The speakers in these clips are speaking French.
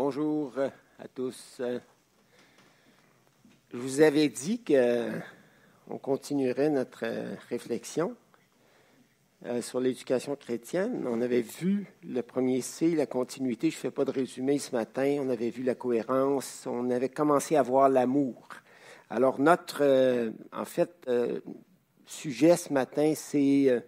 Bonjour à tous. Je vous avais dit qu'on continuerait notre réflexion euh, sur l'éducation chrétienne. On avait vu le premier C, la continuité. Je ne fais pas de résumé ce matin. On avait vu la cohérence. On avait commencé à voir l'amour. Alors notre, euh, en fait, euh, sujet ce matin, c'est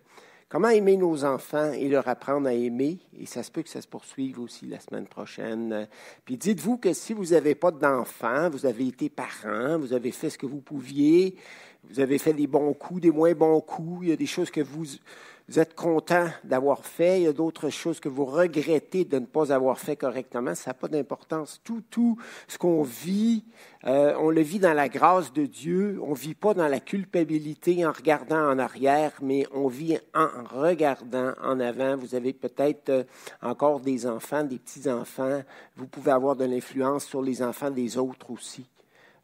Comment aimer nos enfants et leur apprendre à aimer? Et ça se peut que ça se poursuive aussi la semaine prochaine. Puis dites-vous que si vous n'avez pas d'enfants, vous avez été parent, vous avez fait ce que vous pouviez, vous avez fait des bons coups, des moins bons coups, il y a des choses que vous, vous êtes content d'avoir fait, il y a d'autres choses que vous regrettez de ne pas avoir fait correctement, ça n'a pas d'importance. Tout, tout ce qu'on vit, euh, on le vit dans la grâce de Dieu, on ne vit pas dans la culpabilité en regardant en arrière, mais on vit en regardant en avant. Vous avez peut-être euh, encore des enfants, des petits-enfants, vous pouvez avoir de l'influence sur les enfants des autres aussi.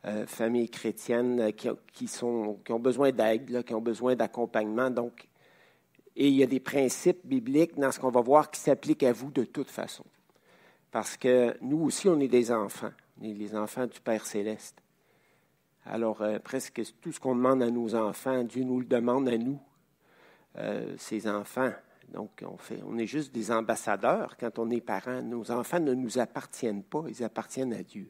Euh, familles chrétiennes qui, qui, sont, qui ont besoin d'aide, qui ont besoin d'accompagnement. Donc, et il y a des principes bibliques dans ce qu'on va voir qui s'appliquent à vous de toute façon. Parce que nous aussi, on est des enfants. On est les enfants du Père céleste. Alors, euh, presque tout ce qu'on demande à nos enfants, Dieu nous le demande à nous, euh, ses enfants. Donc, on, fait, on est juste des ambassadeurs quand on est parents. Nos enfants ne nous appartiennent pas, ils appartiennent à Dieu.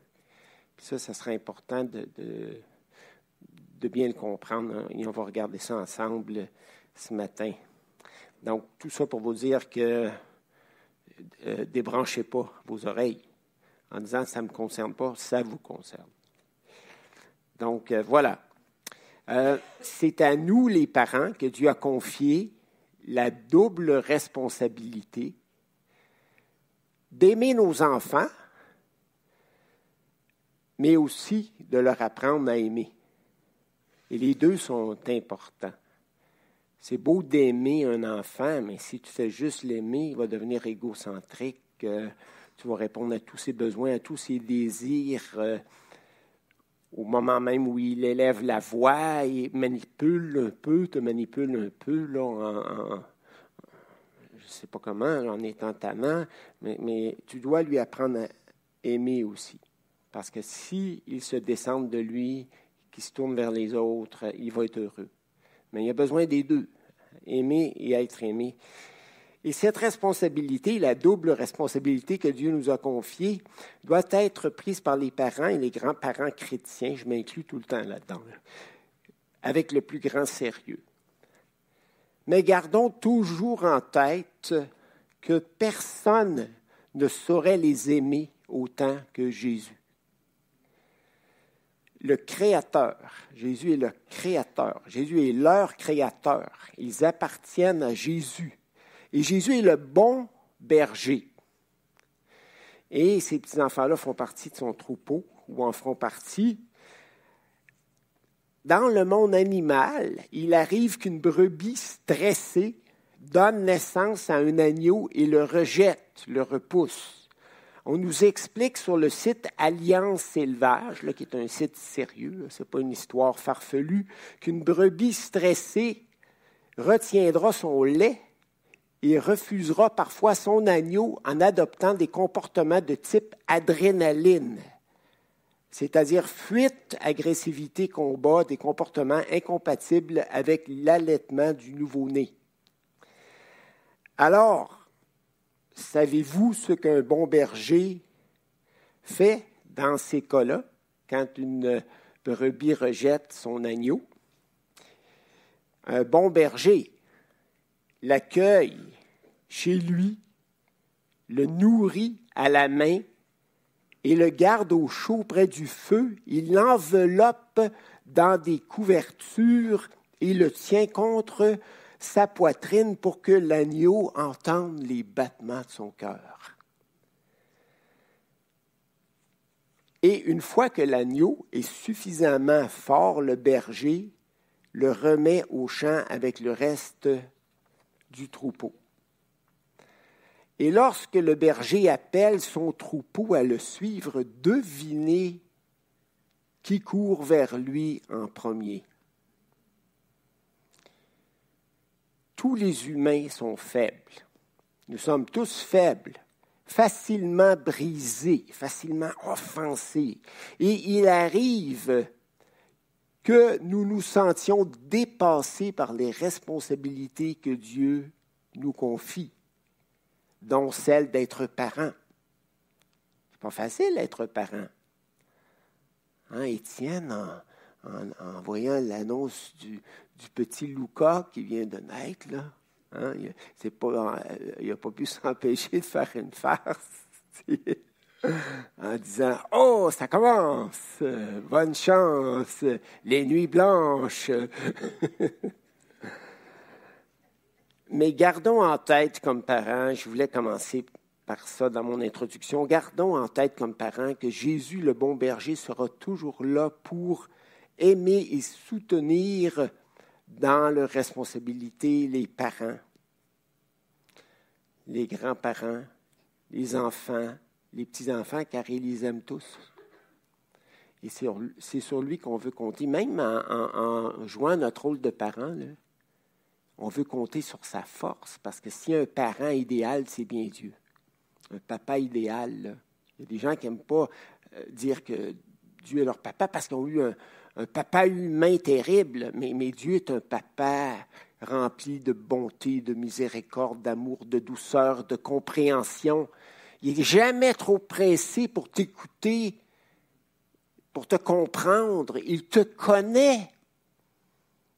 Puis ça, ça serait important de bien le comprendre. Hein. Et on va regarder ça ensemble ce matin. Donc, tout ça pour vous dire que euh, débranchez pas vos oreilles en disant ça ne me concerne pas, ça vous concerne. Donc, euh, voilà. Euh, c'est à nous, les parents, que Dieu a confié la double responsabilité d'aimer nos enfants, mais aussi de leur apprendre à aimer. Et les deux sont importants. C'est beau d'aimer un enfant, mais si tu fais juste l'aimer, il va devenir égocentrique. Euh, tu vas répondre à tous ses besoins, à tous ses désirs. Euh, au moment même où il élève la voix, il manipule un peu, te manipule un peu, là, en, je ne sais pas comment, en étant tannant, mais, tu dois lui apprendre à aimer aussi. Parce que s'il il se descend de lui, qu'il se tourne vers les autres, il va être heureux. Mais il y a besoin des deux aimer et être aimé. Et cette responsabilité, la double responsabilité que Dieu nous a confiée, doit être prise par les parents et les grands-parents chrétiens, je m'inclus tout le temps là-dedans, avec le plus grand sérieux. Mais gardons toujours en tête que personne ne saurait les aimer autant que Jésus le Créateur. Jésus est le Créateur. Jésus est leur Créateur. Ils appartiennent à Jésus. Et Jésus est le bon berger. Et ces petits-enfants-là font partie de son troupeau, ou en feront partie. Dans le monde animal, il arrive qu'une brebis stressée donne naissance à un agneau et le rejette, le repousse. On nous explique sur le site Alliance Élevage, qui est un site sérieux, ce n'est pas une histoire farfelue, qu'une brebis stressée retiendra son lait et refusera parfois son agneau en adoptant des comportements de type adrénaline, c'est-à-dire fuite, agressivité, combat, des comportements incompatibles avec l'allaitement du nouveau-né. Alors, Savez-vous ce qu'un bon berger fait dans ces cas-là, quand une brebis rejette son agneau? Un bon berger l'accueille chez lui, le nourrit à la main et le garde au chaud près du feu. Il l'enveloppe dans des couvertures et le tient contre sa poitrine pour que l'agneau entende les battements de son cœur. Et une fois que l'agneau est suffisamment fort, le berger le remet au champ avec le reste du troupeau. Et lorsque le berger appelle son troupeau à le suivre, devinez qui court vers lui en premier. Les humains sont faibles. Nous sommes tous faibles, facilement brisé, facilement offensé. Et il arrive que nous nous sentions dépassés par les responsabilités que Dieu nous confie, dont celle d'être parent. C'est pas facile d'être parent. Hein, Étienne, en, voyant l'annonce du, petit Lucas qui vient de naître, là, hein, il n'a pas pu s'empêcher de faire une farce en disant Oh, ça commence, bonne chance, les nuits blanches. Mais gardons en tête comme parents, je voulais commencer par ça dans mon introduction, gardons en tête comme parents que Jésus, le bon berger, sera toujours là pour aimer et soutenir dans leur responsabilité les parents, les grands-parents, les enfants, les petits-enfants, car il les aime tous. Et c'est sur lui qu'on veut compter, même en, jouant notre rôle de parent. on veut compter sur sa force, parce que si un parent idéal, c'est bien Dieu un papa idéal. Il y a des gens qui n'aiment pas euh, dire que Dieu est leur papa parce qu'ils ont eu un, papa humain terrible, mais, mais, Dieu est un papa rempli de bonté, de miséricorde, d'amour, de douceur, de compréhension. Il n'est jamais trop pressé pour t'écouter, pour te comprendre. Il te connaît.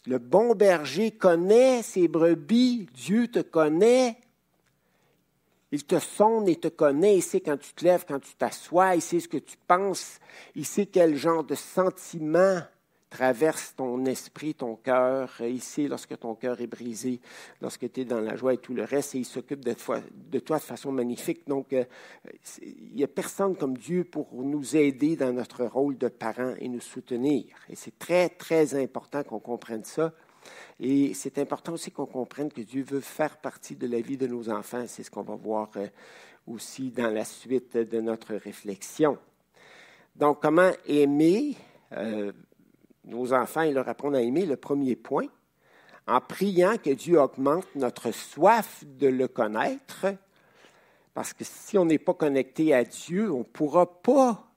Le bon berger connaît ses brebis. Dieu te connaît. Il te sonde et te connaît, il sait quand tu te lèves, quand tu t'assois, il sait ce que tu penses, il sait quel genre de sentiment traverse ton esprit, ton cœur, sait lorsque ton cœur est brisé, lorsque tu es dans la joie et tout le reste, et il s'occupe de, toi de façon magnifique. Donc, euh, il n'y a personne comme Dieu pour nous aider dans notre rôle de parent et nous soutenir. Et c'est très, très important qu'on comprenne ça. Et c'est important aussi qu'on comprenne que Dieu veut faire partie de la vie de nos enfants. C'est ce qu'on va voir euh, aussi dans la suite de notre réflexion. Donc, comment aimer euh, nos enfants? Et leur apprendre à aimer? Le premier point, en priant que Dieu augmente notre soif de le connaître, parce que si on n'est pas connecté à Dieu, on ne pourra pas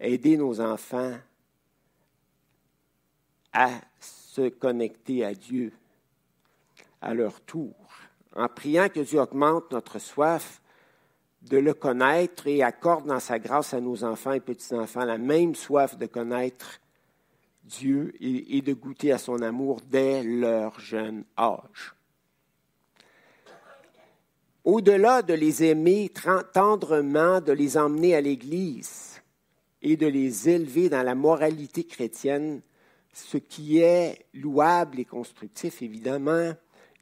aider nos enfants à connecter à Dieu à leur tour, en priant que Dieu augmente notre soif de le connaître et accorde dans sa grâce à nos enfants et petits-enfants la même soif de connaître Dieu et, de goûter à son amour dès leur jeune âge. Au-delà de les aimer tendrement, de les emmener à l'Église et de les élever dans la moralité chrétienne, ce qui est louable et constructif, évidemment,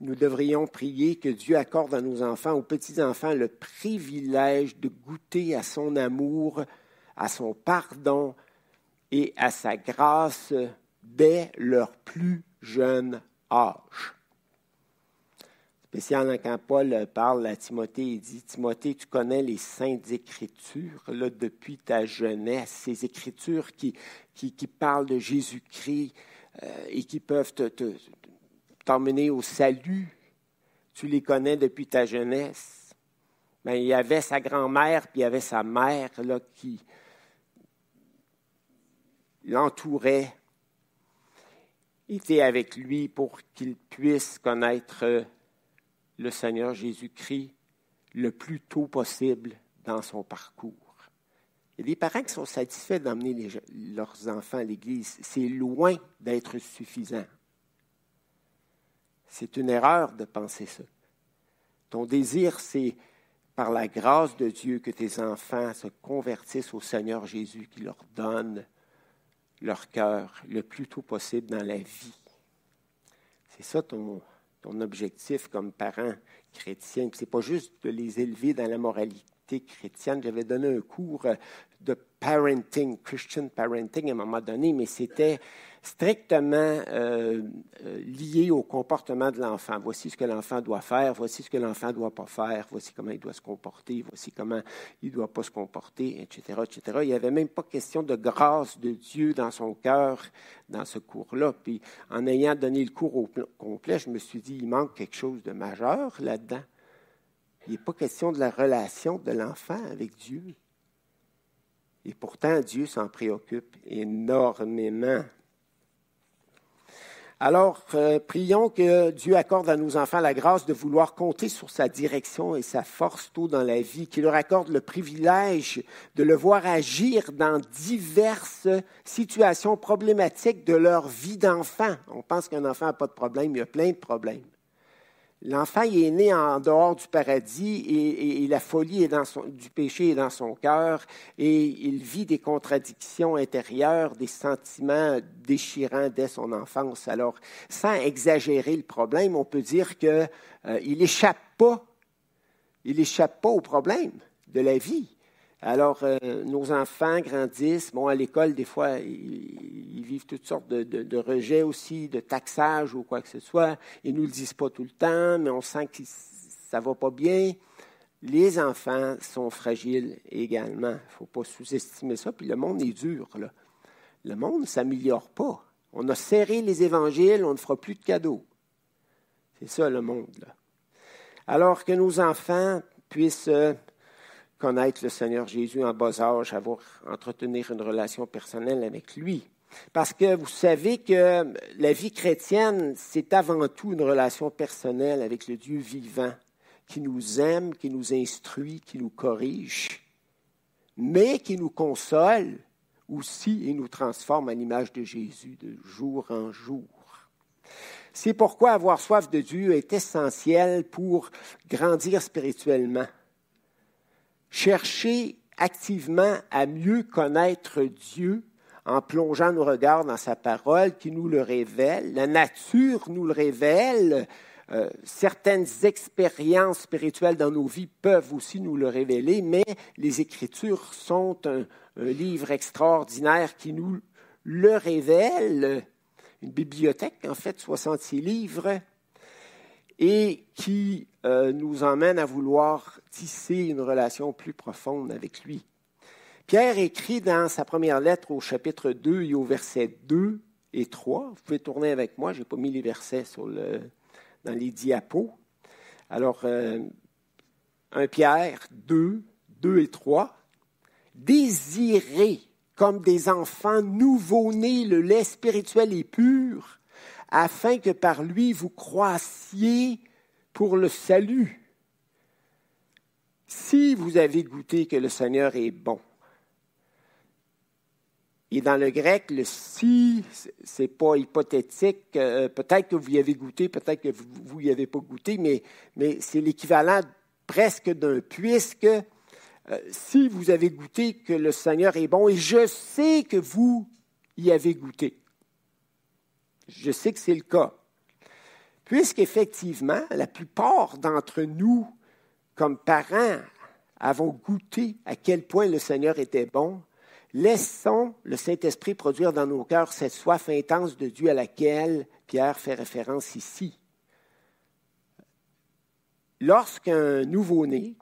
nous devrions prier que Dieu accorde à nos enfants, aux petits-enfants, le privilège de goûter à son amour, à son pardon et à sa grâce dès leur plus jeune âge spécial quand Paul parle à Timothée, il dit Timothée, tu connais les saintes écritures là, depuis ta jeunesse, ces écritures qui, qui, parlent de Jésus-Christ euh, et qui peuvent t'emmener au salut. Tu les connais depuis ta jeunesse. Ben, il y avait sa grand-mère, puis il y avait sa mère là, qui l'entourait, était avec lui pour qu'il puisse connaître le Seigneur Jésus-Christ le plus tôt possible dans son parcours. Il y a des parents qui sont satisfaits d'emmener leurs enfants à l'Église. C'est loin d'être suffisant. C'est une erreur de penser ça. Ton désir, c'est par la grâce de Dieu que tes enfants se convertissent au Seigneur Jésus qui leur donne leur cœur le plus tôt possible dans la vie. C'est ça ton, ton objectif comme parent chrétien. Ce n'est pas juste de les élever dans la moralité chrétienne. J'avais donné un cours de parenting, Christian parenting à un moment donné, mais c'était strictement euh, euh, lié au comportement de l'enfant. Voici ce que l'enfant doit faire, voici ce que l'enfant ne doit pas faire, voici comment il doit se comporter, voici comment il ne doit pas se comporter, etc., etc. Il n'y avait même pas question de grâce de Dieu dans son cœur dans ce cours-là. Puis en ayant donné le cours au complet, je me suis dit, il manque quelque chose de majeur là-dedans. Il n'est pas question de la relation de l'enfant avec Dieu. Et pourtant, Dieu s'en préoccupe énormément. Alors, euh, prions que Dieu accorde à nos enfants la grâce de vouloir compter sur sa direction et sa force tôt dans la vie, qu'il leur accorde le privilège de le voir agir dans diverses situations problématiques de leur vie d'enfant. On pense qu'un enfant n'a pas de problème, il y a plein de problèmes. L'enfant est né en dehors du paradis et, la folie du péché est dans son cœur et il vit des contradictions intérieures, des sentiments déchirants dès son enfance. Alors, sans exagérer le problème, on peut dire qu'il euh, n'échappe pas, il échappe pas au problème de la vie. Alors, euh, nos enfants grandissent. Bon, à l'école, des fois, ils, vivent toutes sortes de, rejets aussi, de taxage ou quoi que ce soit. Ils ne nous le disent pas tout le temps, mais on sent que ça ne va pas bien. Les enfants sont fragiles également. Il ne faut pas sous-estimer ça. Puis le monde est dur. Là. Le monde ne s'améliore pas. On a serré les évangiles, on ne fera plus de cadeaux. C'est ça le monde. Là. Alors que nos enfants puissent euh, connaître le Seigneur Jésus en bas âge, avoir, entretenir une relation personnelle avec lui. Parce que vous savez que la vie chrétienne, c'est avant tout une relation personnelle avec le Dieu vivant, qui nous aime, qui nous instruit, qui nous corrige, mais qui nous console aussi et nous transforme à l'image de Jésus de jour en jour. C'est pourquoi avoir soif de Dieu est essentiel pour grandir spirituellement chercher activement à mieux connaître Dieu en plongeant nos regards dans sa parole qui nous le révèle. La nature nous le révèle. Euh, certaines expériences spirituelles dans nos vies peuvent aussi nous le révéler, mais les Écritures sont un, livre extraordinaire qui nous le révèle. Une bibliothèque, en fait, 66 livres et qui euh, nous emmène à vouloir tisser une relation plus profonde avec lui. Pierre écrit dans sa première lettre au chapitre 2 et au verset 2 et 3. Vous pouvez tourner avec moi, je n'ai pas mis les versets dans les diapos. Alors, 1 euh, Pierre 2, 2 et 3. Désirez comme des enfants nouveau-nés le lait spirituel et pur, afin que par lui vous croissiez pour le salut. Si vous avez goûté que le Seigneur est bon, et dans le grec, le si, c'est pas hypothétique. Euh, peut-être que vous y avez goûté, peut-être que vous n'y avez pas goûté, mais, c'est l'équivalent presque d'un puisque euh, si vous avez goûté que le Seigneur est bon, et je sais que vous y avez goûté. Je sais que c'est le cas. Puisqu'effectivement, la plupart d'entre nous, comme parents, avons goûté à quel point le Seigneur était bon, laissons le Saint-Esprit produire dans nos cœurs cette soif intense de Dieu à laquelle Pierre fait référence ici. Lorsqu'un nouveau-né,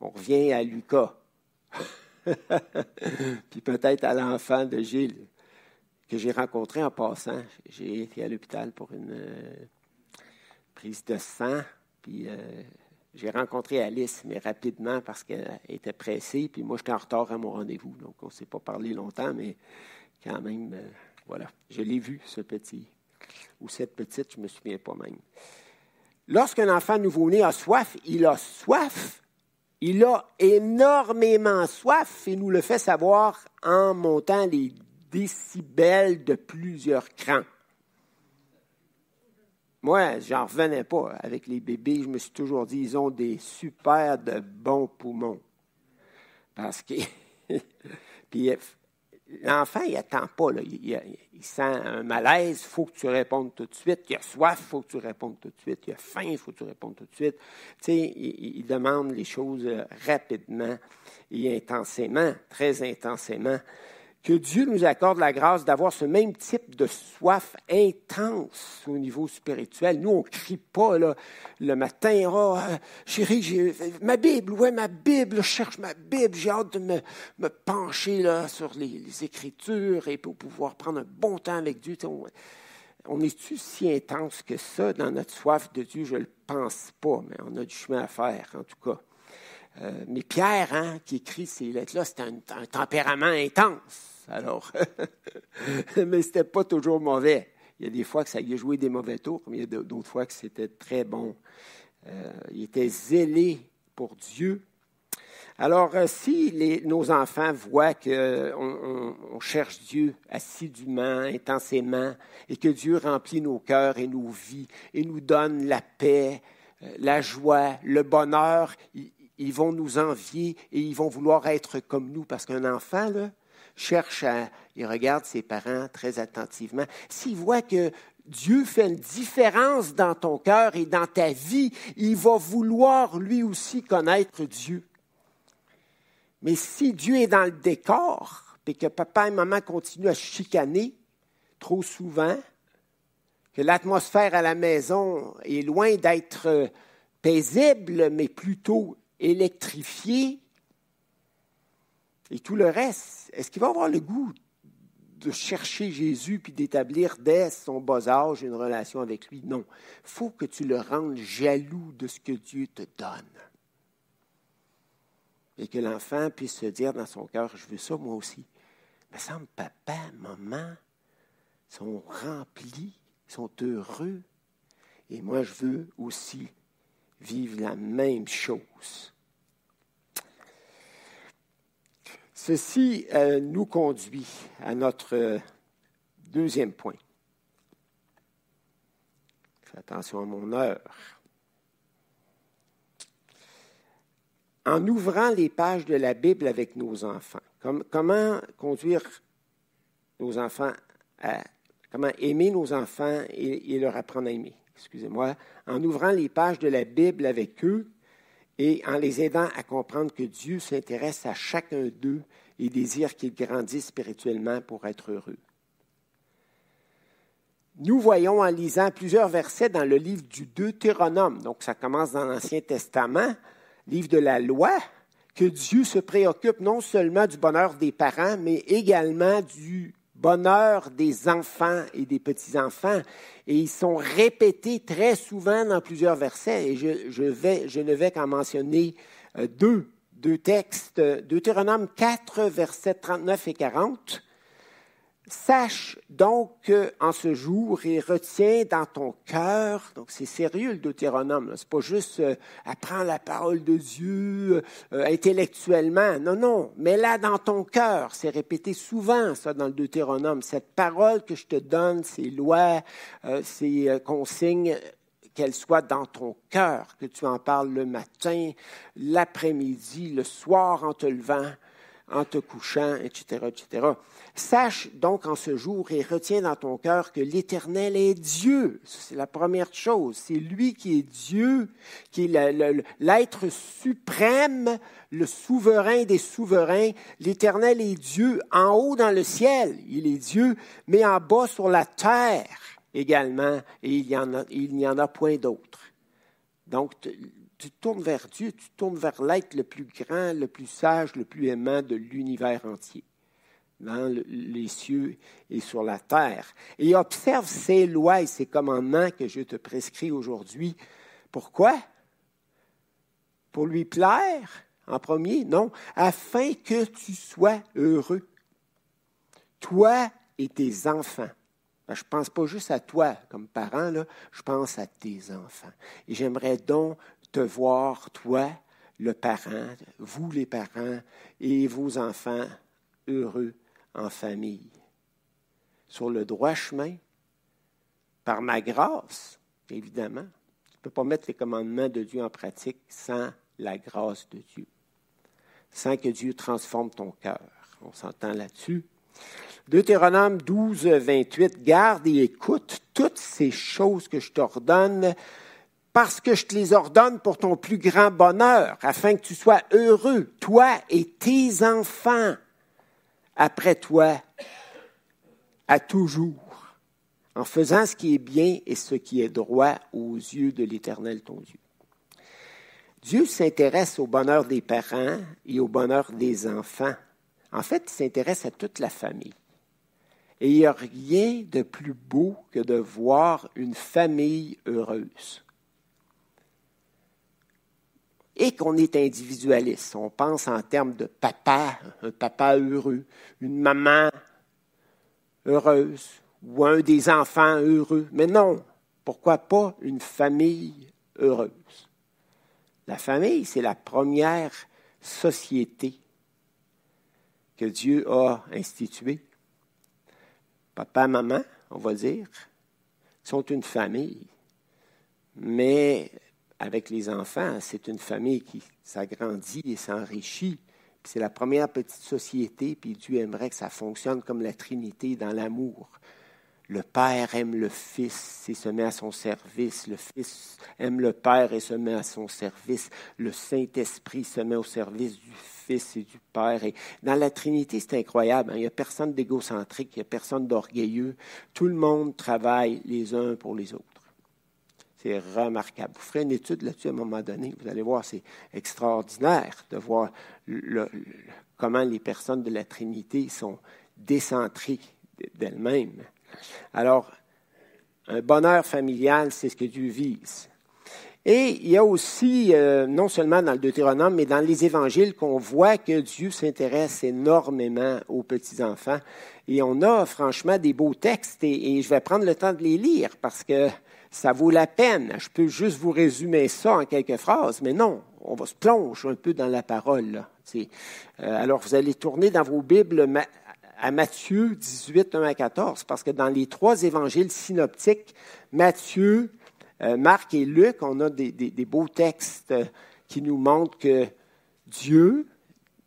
on revient à Lucas, puis peut-être à l'enfant de Gilles, que j'ai rencontré en passant. J'ai été à l'hôpital pour une euh, prise de sang, puis euh, j'ai rencontré Alice, mais rapidement parce qu'elle était pressée, puis moi j'étais en retard à mon rendez-vous, donc on ne s'est pas parlé longtemps, mais quand même, euh, voilà, je l'ai vu, ce petit, ou cette petite, je ne me souviens pas même. Lorsqu'un enfant nouveau-né a soif, il a soif. Il a énormément soif et nous le fait savoir en montant les décibels de plusieurs crans. Moi, j'en revenais pas avec les bébés. Je me suis toujours dit, ils ont des super de bons poumons. Parce que puis l'enfant, il attend pas. Il, sent un malaise, il faut que tu répondes tout de suite. Il a soif, il faut que tu répondes tout de suite. Il a faim, il faut que tu répondes tout de suite. Tu sais, il, il demande les choses rapidement et intensément, très intensément que Dieu nous accorde la grâce d'avoir ce même type de soif intense au niveau spirituel. Nous, on ne crie pas le matin, oh, chérie, j'ai ma Bible, ouais, ma Bible, je cherche ma Bible, j'ai hâte de me, pencher sur les, Écritures et pour pouvoir prendre un bon temps avec Dieu. On, est-tu si intense que ça dans notre soif de Dieu? Je le pense pas, mais on a du chemin à faire, en tout cas. Euh, mais Pierre, hein, qui écrit ces lettres-là, c'était un, tempérament intense. Alors, mais c'était pas toujours mauvais. Il y a des fois que ça y a joué des mauvais tours, mais il y a d'autres fois que c'était très bon. Euh, il était zélé pour Dieu. Alors, euh, si nos enfants voient qu'on on, cherche Dieu assidûment, intensément, et que Dieu remplit nos cœurs et nos vies, et nous donne la paix, la joie, le bonheur, ils vont nous envier et ils vont vouloir être comme nous parce qu'un enfant là, cherche à, il regarde ses parents très attentivement. S'il voit que Dieu fait une différence dans ton cœur et dans ta vie, il va vouloir lui aussi connaître Dieu. Mais si Dieu est dans le décor, et que papa et maman continuent à chicaner trop souvent, que l'atmosphère à la maison est loin d'être paisible, mais plutôt électrifié et tout le reste, est-ce qu'il va avoir le goût de chercher Jésus puis d'établir dès son bas âge une relation avec lui? Non. Il faut que tu le rendes jaloux de ce que Dieu te donne. Et que l'enfant puisse se dire dans son cœur, je veux ça moi aussi. Mais semble papa, maman sont remplis, sont heureux. Et moi, je veux aussi vivent la même chose. Ceci euh, nous conduit à notre deuxième point. Fais attention à mon heure. En ouvrant les pages de la Bible avec nos enfants, comment conduire nos enfants à, comment aimer nos enfants et leur apprendre à aimer? Excusez-moi, en ouvrant les pages de la Bible avec eux et en les aidant à comprendre que Dieu s'intéresse à chacun d'eux et désire qu'ils grandissent spirituellement pour être heureux. Nous voyons en lisant plusieurs versets dans le livre du Deutéronome, donc ça commence dans l'Ancien Testament, livre de la loi, que Dieu se préoccupe non seulement du bonheur des parents, mais également du bonheur des enfants et des petits-enfants. Et ils sont répétés très souvent dans plusieurs versets. Et je, vais, je ne vais qu'en mentionner euh, deux, deux textes. Deutéronome 4, versets 39 et 40. Sache donc en ce jour et retiens dans ton cœur, donc c'est sérieux le Deutéronome, c'est pas juste euh, apprends la parole de Dieu euh, intellectuellement, non, non, mais là dans ton cœur, c'est répété souvent ça dans le Deutéronome, cette parole que je te donne, ces lois, euh, ces consignes, qu'elles soient dans ton cœur, que tu en parles le matin, l'après-midi, le soir en te levant, en te couchant, etc., etc. Sache donc en ce jour et retiens dans ton cœur que l'Éternel est Dieu. C'est la première chose. C'est lui qui est Dieu, qui est l'être suprême, le souverain des souverains. L'Éternel est Dieu en haut dans le ciel. Il est Dieu, mais en bas sur la terre également. Et il n'y en a, il n'y en a point d'autre. Donc, tu tournes vers Dieu, tu tournes vers l'être le plus grand, le plus sage, le plus aimant de l'univers entier, dans les cieux et sur la terre. Et observe ces lois et ces commandements que je te prescris aujourd'hui. Pourquoi? Pour lui plaire en premier? Non, afin que tu sois heureux. Toi et tes enfants. Ben, je ne pense pas juste à toi comme parent, je pense à tes enfants. Et j'aimerais donc te voir, toi, le parent, vous les parents et vos enfants heureux en famille. Sur le droit chemin, par ma grâce, évidemment. Tu ne peux pas mettre les commandements de Dieu en pratique sans la grâce de Dieu, sans que Dieu transforme ton cœur. On s'entend là-dessus. Deutéronome 12, 28, garde et écoute toutes ces choses que je t'ordonne parce que je te les ordonne pour ton plus grand bonheur, afin que tu sois heureux, toi et tes enfants, après toi, à toujours, en faisant ce qui est bien et ce qui est droit aux yeux de l'Éternel ton Dieu. Dieu s'intéresse au bonheur des parents et au bonheur des enfants. En fait, il s'intéresse à toute la famille. Et il n'y a rien de plus beau que de voir une famille heureuse. et qu'on est individualiste. On pense en termes de papa, un papa heureux, une maman heureuse ou un des enfants heureux. Mais non, pourquoi pas une famille heureuse? La famille, c'est la première société que Dieu a instituée. Papa, maman, on va dire, sont une famille. Mais avec les enfants, c'est une famille qui s'agrandit et s'enrichit. C'est la première petite société, puis Dieu aimerait que ça fonctionne comme la Trinité dans l'amour. Le Père aime le Fils et se met à son service. Le Fils aime le Père et se met à son service. Le Saint-Esprit se met au service du Fils et du Père. Et dans la Trinité, c'est incroyable. Hein. Il n'y a personne d'égocentrique, il n'y a personne d'orgueilleux. Tout le monde travaille les uns pour les autres. C'est remarquable. Vous ferez une étude là-dessus à un moment donné. Vous allez voir, c'est extraordinaire de voir comment les personnes de la Trinité sont décentrées d'elles-mêmes. Alors, un bonheur familial, c'est ce que Dieu vise. Et il y a aussi, euh, non seulement dans le Deutéronome, mais dans les évangiles, qu'on voit que Dieu s'intéresse énormément aux petits-enfants. Et on a franchement des beaux textes, et, je vais prendre le temps de les lire parce que ça vaut la peine. Je peux juste vous résumer ça en quelques phrases, mais non, on va se plonger un peu dans la parole. Euh, alors, vous allez tourner dans vos Bibles à Matthieu 18, 1 à 14, parce que dans les trois évangiles synoptiques, Matthieu, euh, Marc et Luc, on a des, beaux textes euh, qui nous montrent que Dieu,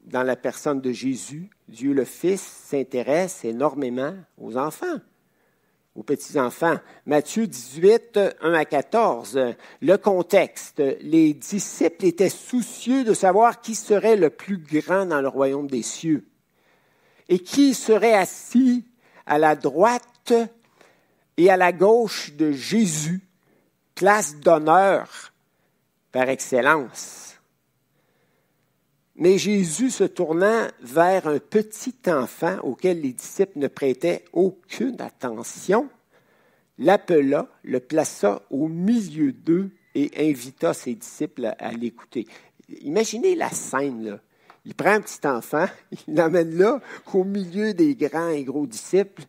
dans la personne de Jésus, Dieu le Fils, s'intéresse énormément aux enfants, aux petits-enfants. Matthieu 18, 1 à 14, le contexte. Les disciples étaient soucieux de savoir qui serait le plus grand dans le royaume des cieux et qui serait assis à la droite et à la gauche de Jésus, place d'honneur par excellence. Mais Jésus, se tournant vers un petit enfant auquel les disciples ne prêtaient aucune attention, l'appela, le plaça au milieu d'eux et invita ses disciples à l'écouter. Imaginez la scène, là. Il prend un petit enfant, il l'amène là, au milieu des grands et gros disciples.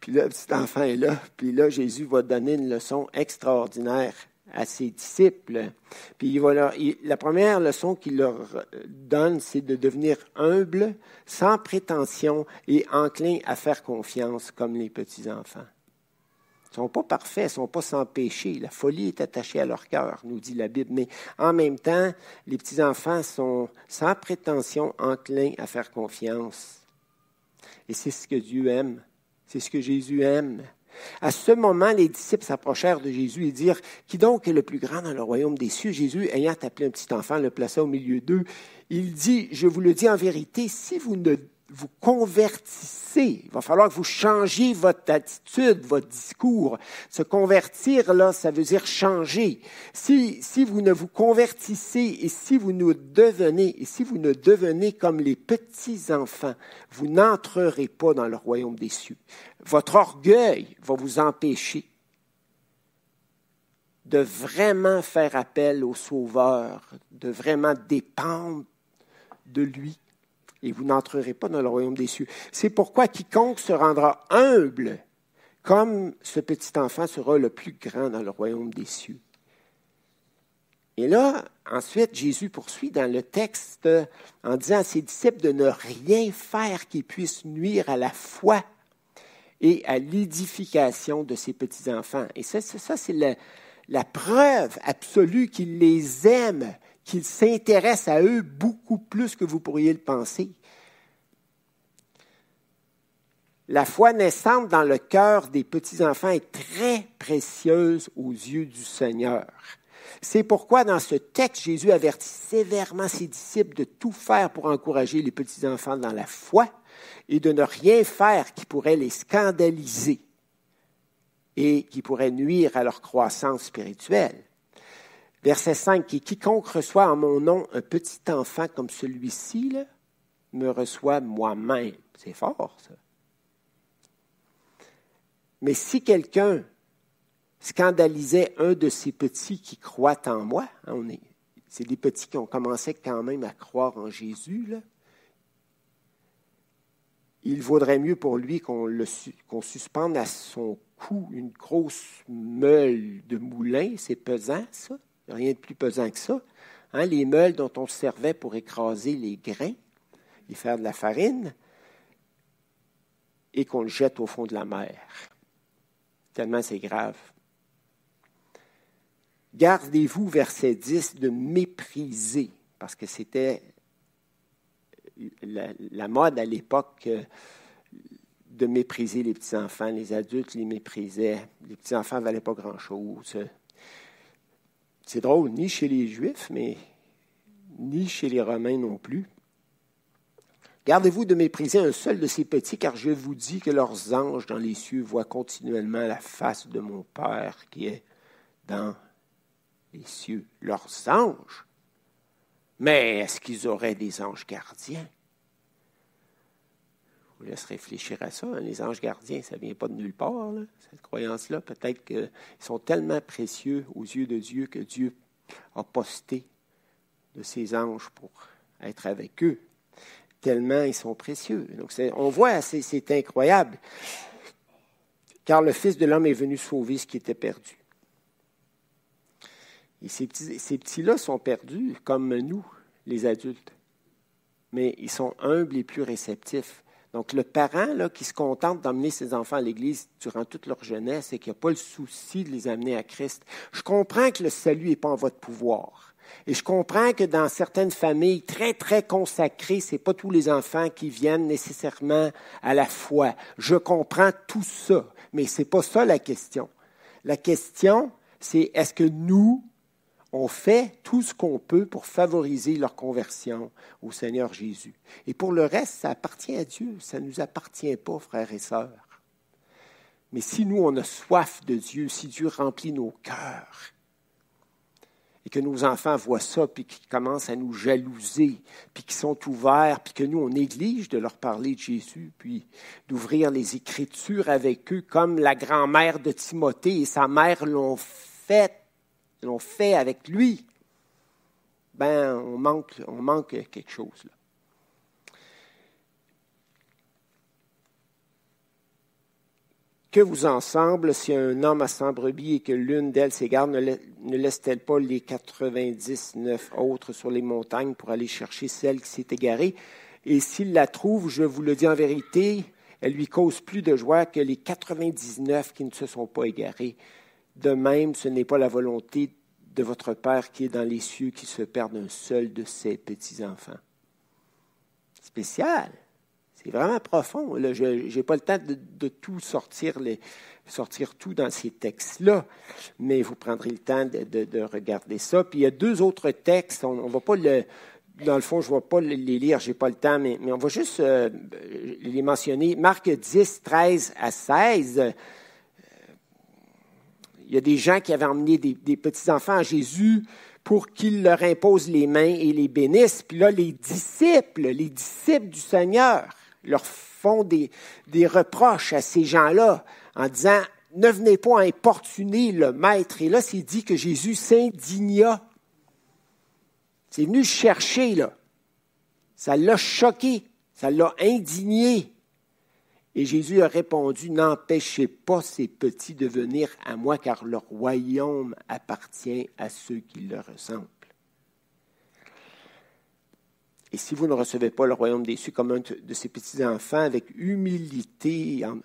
Puis là, le petit enfant est là. Puis là, Jésus va donner une leçon extraordinaire à ses disciples. Puis il la première leçon qu'il leur donne, c'est de devenir humble, sans prétention et enclin à faire confiance comme les petits-enfants ne sont pas parfaits, ne sont pas sans péché. La folie est attachée à leur cœur, nous dit la Bible. Mais en même temps, les petits-enfants sont sans prétention enclins à faire confiance. Et c'est ce que Dieu aime. C'est ce que Jésus aime. À ce moment, les disciples s'approchèrent de Jésus et dirent Qui donc est le plus grand dans le royaume des cieux Jésus, ayant appelé un petit enfant, le plaça au milieu d'eux. Il dit Je vous le dis en vérité, si vous ne vous convertissez. Il va falloir que vous changiez votre attitude, votre discours. Se convertir, là, ça veut dire changer. Si, si vous ne vous convertissez et si vous ne devenez, et si vous ne devenez comme les petits enfants, vous n'entrerez pas dans le royaume des cieux. Votre orgueil va vous empêcher de vraiment faire appel au Sauveur, de vraiment dépendre de lui et vous n'entrerez pas dans le royaume des cieux. C'est pourquoi quiconque se rendra humble, comme ce petit enfant sera le plus grand dans le royaume des cieux. Et là, ensuite, Jésus poursuit dans le texte en disant à ses disciples de ne rien faire qui puisse nuire à la foi et à l'édification de ses petits-enfants. Et ça, c'est la, la preuve absolue qu'il les aime, qu'il s'intéresse à eux beaucoup plus que vous pourriez le penser. La foi naissante dans le cœur des petits-enfants est très précieuse aux yeux du Seigneur. C'est pourquoi dans ce texte, Jésus avertit sévèrement ses disciples de tout faire pour encourager les petits-enfants dans la foi et de ne rien faire qui pourrait les scandaliser et qui pourrait nuire à leur croissance spirituelle. Verset 5, quiconque reçoit en mon nom un petit enfant comme celui-ci, me reçoit moi-même. C'est fort, ça. Mais si quelqu'un scandalisait un de ces petits qui croient en moi, hein, c'est des petits qui ont commencé quand même à croire en Jésus. Là. Il vaudrait mieux pour lui qu'on, qu'on suspende à son cou une grosse meule de moulin. C'est pesant, ça. Rien de plus pesant que ça. Hein, les meules dont on se servait pour écraser les grains et faire de la farine, et qu'on le jette au fond de la mer. Tellement c'est grave. Gardez-vous, verset 10, de mépriser, parce que c'était la, mode à l'époque euh, de mépriser les petits-enfants. Les adultes les méprisaient. Les petits-enfants ne valaient pas grand-chose. C'est drôle, ni chez les Juifs, mais ni chez les Romains non plus. Gardez-vous de mépriser un seul de ces petits, car je vous dis que leurs anges dans les cieux voient continuellement la face de mon Père qui est dans les cieux, leurs anges? Mais est-ce qu'ils auraient des anges gardiens? Vous laisse réfléchir à ça. Les anges gardiens, ça ne vient pas de nulle part, cette croyance-là. Peut-être qu'ils sont tellement précieux aux yeux de Dieu que Dieu a posté de ses anges pour être avec eux. Tellement ils sont précieux. Donc, on voit, c'est incroyable. Car le Fils de l'homme est venu sauver ce qui était perdu. Et ces, petits, là sont perdus comme nous, les adultes. Mais ils sont humbles et plus réceptifs. Donc, le parent là, qui se contente d'emmener ses enfants à l'Église durant toute leur jeunesse et qui n'a pas le souci de les amener à Christ, je comprends que le salut n'est pas en votre pouvoir. Et je comprends que dans certaines familles très, très consacrées, ce n'est pas tous les enfants qui viennent nécessairement à la foi. Je comprends tout ça, mais ce n'est pas ça la question. La question, c'est est-ce que nous, on fait tout ce qu'on peut pour favoriser leur conversion au Seigneur Jésus. Et pour le reste, ça appartient à Dieu, ça ne nous appartient pas, frères et sœurs. Mais si nous, on a soif de Dieu, si Dieu remplit nos cœurs, et que nos enfants voient ça, puis qu'ils commencent à nous jalouser, puis qu'ils sont ouverts, puis que nous, on néglige de leur parler de Jésus, puis d'ouvrir les Écritures avec eux, comme la grand-mère de Timothée et sa mère l'ont fait l'ont fait avec lui, ben, on manque, on manque quelque chose. Là. Que vous ensemble, si un homme a 100 brebis et que l'une d'elles s'égare, ne laisse-t-elle pas les 99 autres sur les montagnes pour aller chercher celle qui s'est égarée? Et s'il la trouve, je vous le dis en vérité, elle lui cause plus de joie que les 99 qui ne se sont pas égarés. De même, ce n'est pas la volonté de votre Père qui est dans les cieux qui se perd un seul de ses petits-enfants. Spécial. C'est vraiment profond. Je n'ai pas le temps de, tout sortir, sortir tout dans ces textes-là, mais vous prendrez le temps de, regarder ça. Puis il y a deux autres textes. On va pas le. Dans le fond, je ne vais pas les lire, je n'ai pas le temps, mais, on va juste euh, les mentionner. Marc 10, 13 à 16 il y a des gens qui avaient emmené des, petits-enfants à Jésus pour qu'il leur impose les mains et les bénisse. Puis là, les disciples, les disciples du Seigneur, leur font des, des reproches à ces gens-là en disant, ne venez pas importuner le maître. Et là, c'est dit que Jésus s'indigna. C'est venu chercher, là. Ça l'a choqué, ça l'a indigné. Et Jésus a répondu, N'empêchez pas ces petits de venir à moi, car leur royaume appartient à ceux qui le ressemblent. Et si vous ne recevez pas le royaume des cieux comme un de ces petits-enfants, avec humilité, en,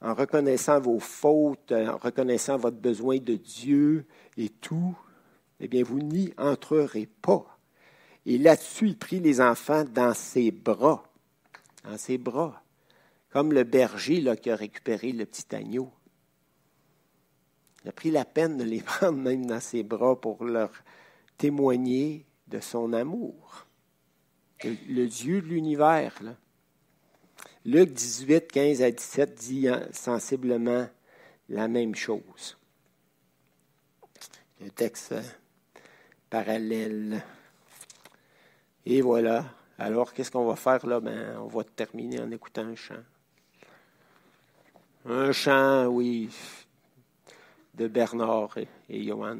en, reconnaissant vos fautes, en reconnaissant votre besoin de Dieu et tout, eh bien, vous n'y entrerez pas. Et là-dessus, il prit les enfants dans ses bras. Dans ses bras comme le berger là, qui a récupéré le petit agneau. Il a pris la peine de les prendre même dans ses bras pour leur témoigner de son amour. Le, Dieu de l'univers. Luc 18, 15 à 17 dit sensiblement la même chose. Un texte parallèle. Et voilà. Alors, qu'est-ce qu'on va faire là? Ben, on va terminer en écoutant un chant. Un chant, oui, de Bernard et, Johan.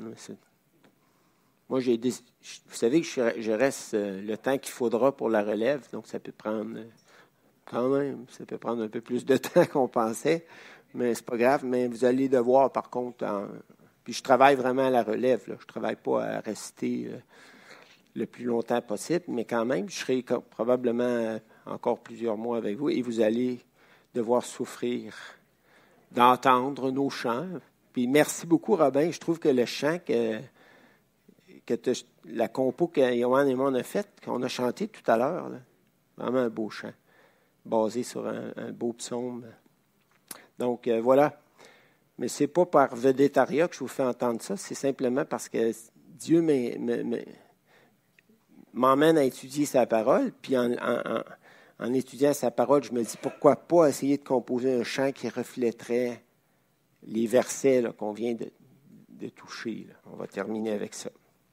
moi, j'ai vous savez que je, reste euh, le temps qu'il faudra pour la relève, donc ça peut prendre quand même, ça peut prendre un peu plus de temps qu'on pensait, mais c'est pas grave. Mais vous allez devoir, par contre, puis je travaille vraiment à la relève. Là. Je travaille pas à rester euh, le plus longtemps possible, mais quand même, je serai probablement encore plusieurs mois avec vous et vous allez devoir souffrir d'entendre nos chants. Puis merci beaucoup, Robin. Je trouve que le chant que, que la compo que Johan et moi on a faite, qu'on a chanté tout à l'heure, vraiment un beau chant, basé sur un, beau psaume. Donc euh, voilà. Mais ce n'est pas par vedettariat que je vous fais entendre ça, c'est simplement parce que Dieu m'emmène à étudier sa parole, puis en étudiant sa parole, je me dis pourquoi pas essayer de composer un chant qui reflèterait les versets qu'on vient de, toucher. On va terminer avec ça.